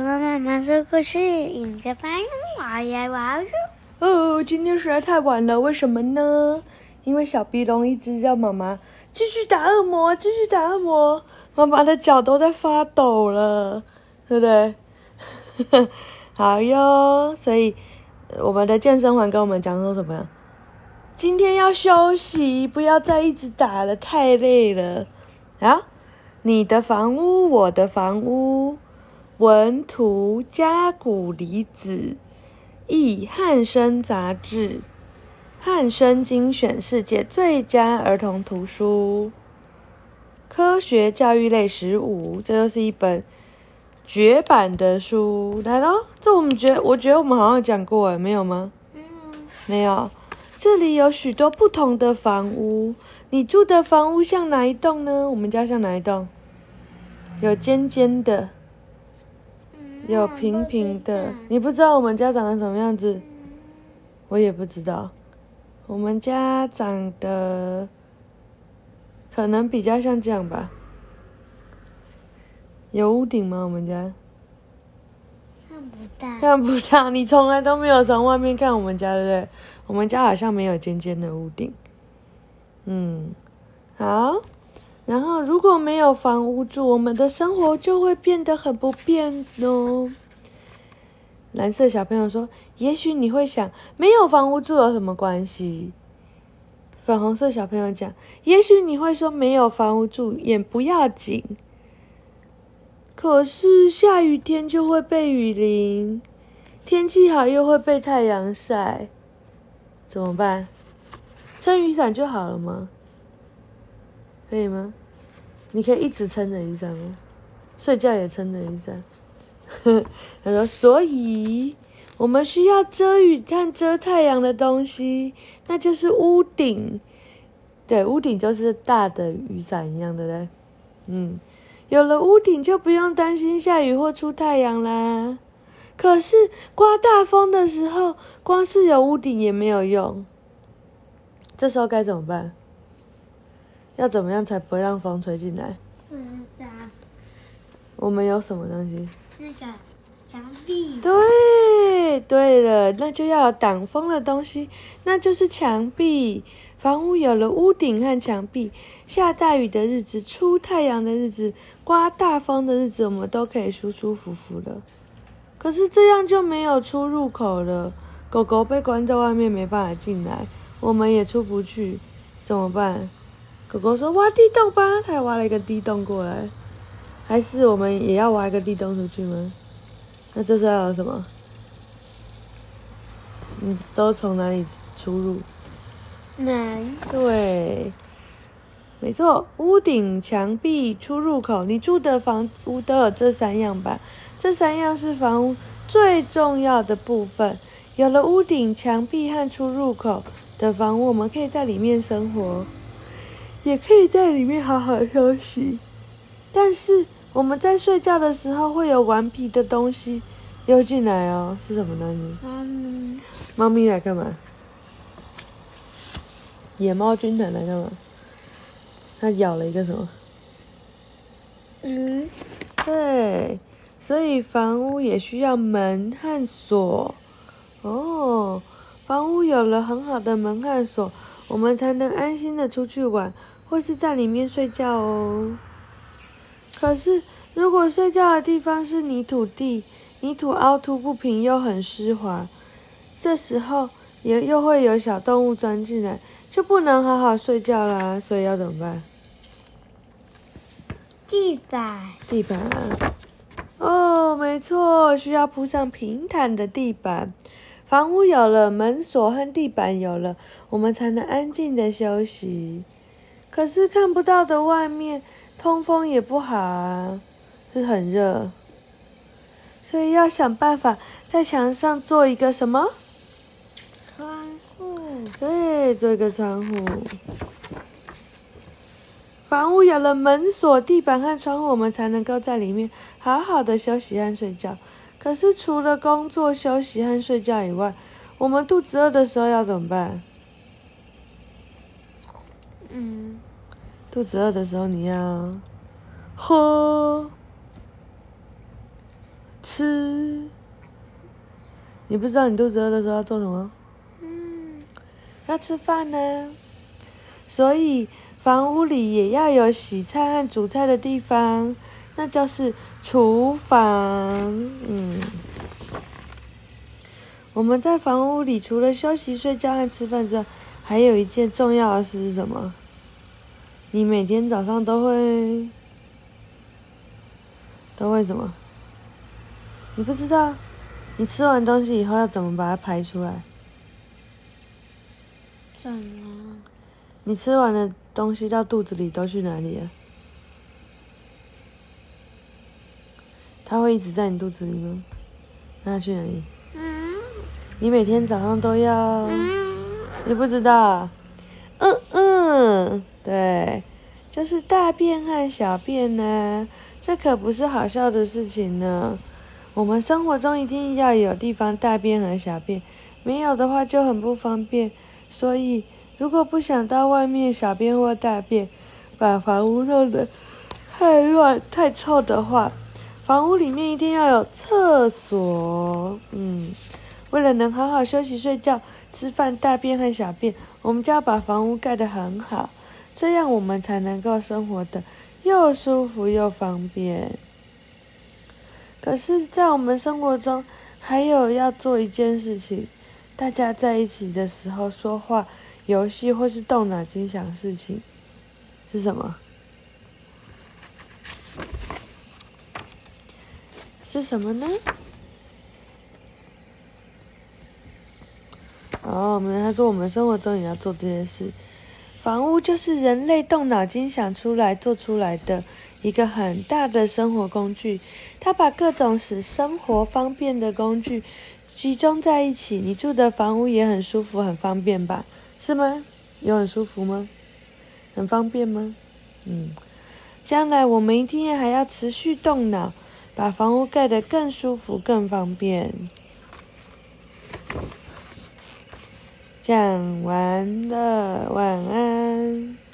和妈妈说故事，迎着白云玩呀玩哟。哦，今天实在太晚了，为什么呢？因为小鼻龙一直叫妈妈继续打恶魔，继续打恶魔，妈妈的脚都在发抖了，对不对？好哟，所以我们的健身环跟我们讲说什么？今天要休息，不要再一直打了，太累了。啊，你的房屋，我的房屋，文图加古离子，译汉生杂志，汉生精选世界最佳儿童图书，科学教育类十五，这又是一本绝版的书。来喽，这我们觉，我觉得我们好像讲过，哎，没有吗？嗯，没有。这里有许多不同的房屋，你住的房屋像哪一栋呢？我们家像哪一栋？有尖尖的，有平平的。你不知道我们家长得什么样子？我也不知道。我们家长得可能比较像这样吧。有屋顶吗？我们家看不到。看不到，你从来都没有从外面看我们家，对不对？我们家好像没有尖尖的屋顶。嗯，好。然后如果没有房屋住，我们的生活就会变得很不便哦。蓝色小朋友说：“也许你会想，没有房屋住有什么关系？”粉红色小朋友讲：“也许你会说，没有房屋住也不要紧。可是下雨天就会被雨淋，天气好又会被太阳晒。”怎么办？撑雨伞就好了吗？可以吗？你可以一直撑着雨伞吗？睡觉也撑着雨伞。他说：“所以我们需要遮雨看遮太阳的东西，那就是屋顶。对，屋顶就是大的雨伞一样的嘞。嗯，有了屋顶就不用担心下雨或出太阳啦。”可是刮大风的时候，光是有屋顶也没有用。这时候该怎么办？要怎么样才不会让风吹进来？不知道。我们有什么东西？那个墙壁。对，对了，那就要有挡风的东西，那就是墙壁。房屋有了屋顶和墙壁，下大雨的日子、出太阳的日子、刮大风的日子，我们都可以舒舒服服的。可是这样就没有出入口了，狗狗被关在外面，没办法进来，我们也出不去，怎么办？狗狗说：“挖地洞吧！”它挖了一个地洞过来，还是我们也要挖一个地洞出去吗？那这是要有什么？你都从哪里出入？门。对，没错，屋顶、墙壁、出入口，你住的房屋都有这三样吧？这三样是房屋最重要的部分。有了屋顶、墙壁和出入口的房屋，我们可以在里面生活，也可以在里面好好休息。但是我们在睡觉的时候，会有顽皮的东西溜进来哦。是什么东西？猫咪。猫咪来干嘛？野猫军团来干嘛？它咬了一个什么？嗯。对。所以房屋也需要门和锁哦。房屋有了很好的门和锁，我们才能安心的出去玩，或是在里面睡觉哦。可是，如果睡觉的地方是泥土地，泥土凹凸不平又很湿滑，这时候也又会有小动物钻进来，就不能好好睡觉啦。所以要怎么办？地板。地板。哦，没错，需要铺上平坦的地板。房屋有了门锁和地板有了，我们才能安静的休息。可是看不到的外面，通风也不好啊，是很热。所以要想办法在墙上做一个什么？窗户。对，做一个窗户。房屋有了门锁、地板和窗户，我们才能够在里面好好的休息和睡觉。可是除了工作、休息和睡觉以外，我们肚子饿的时候要怎么办？嗯，肚子饿的时候你要喝吃。你不知道你肚子饿的时候要做什么？嗯，要吃饭呢。所以房屋里也要有洗菜和煮菜的地方，那就是厨房。嗯，我们在房屋里除了休息、睡觉和吃饭之外，还有一件重要的事是什么？你每天早上都会都会什么？你不知道？你吃完东西以后要怎么把它排出来？怎么？你吃完的东西到肚子里都去哪里了？它会一直在你肚子里吗？那它去哪里？嗯你每天早上都要，嗯，你不知道？嗯嗯，对，就是大便和小便呢，这可不是好笑的事情呢。我们生活中一定要有地方大便和小便，没有的话就很不方便。所以，如果不想到外面小便或大便，把房屋弄得太乱太臭的话，房屋里面一定要有厕所。嗯，为了能好好休息、睡觉、吃饭、大便和小便，我们就要把房屋盖得很好，这样我们才能够生活的又舒服又方便。可是，在我们生活中，还有要做一件事情，大家在一起的时候说话、游戏或是动脑筋想事情，是什么？是什么呢？哦，我们他说我们生活中也要做这件事。房屋就是人类动脑筋想出来、做出来的一个很大的生活工具。它把各种使生活方便的工具集中在一起。你住的房屋也很舒服、很方便吧？是吗？有很舒服吗？很方便吗？嗯，将来我们一定还要持续动脑，把房屋盖得更舒服、更方便。讲完了，晚安。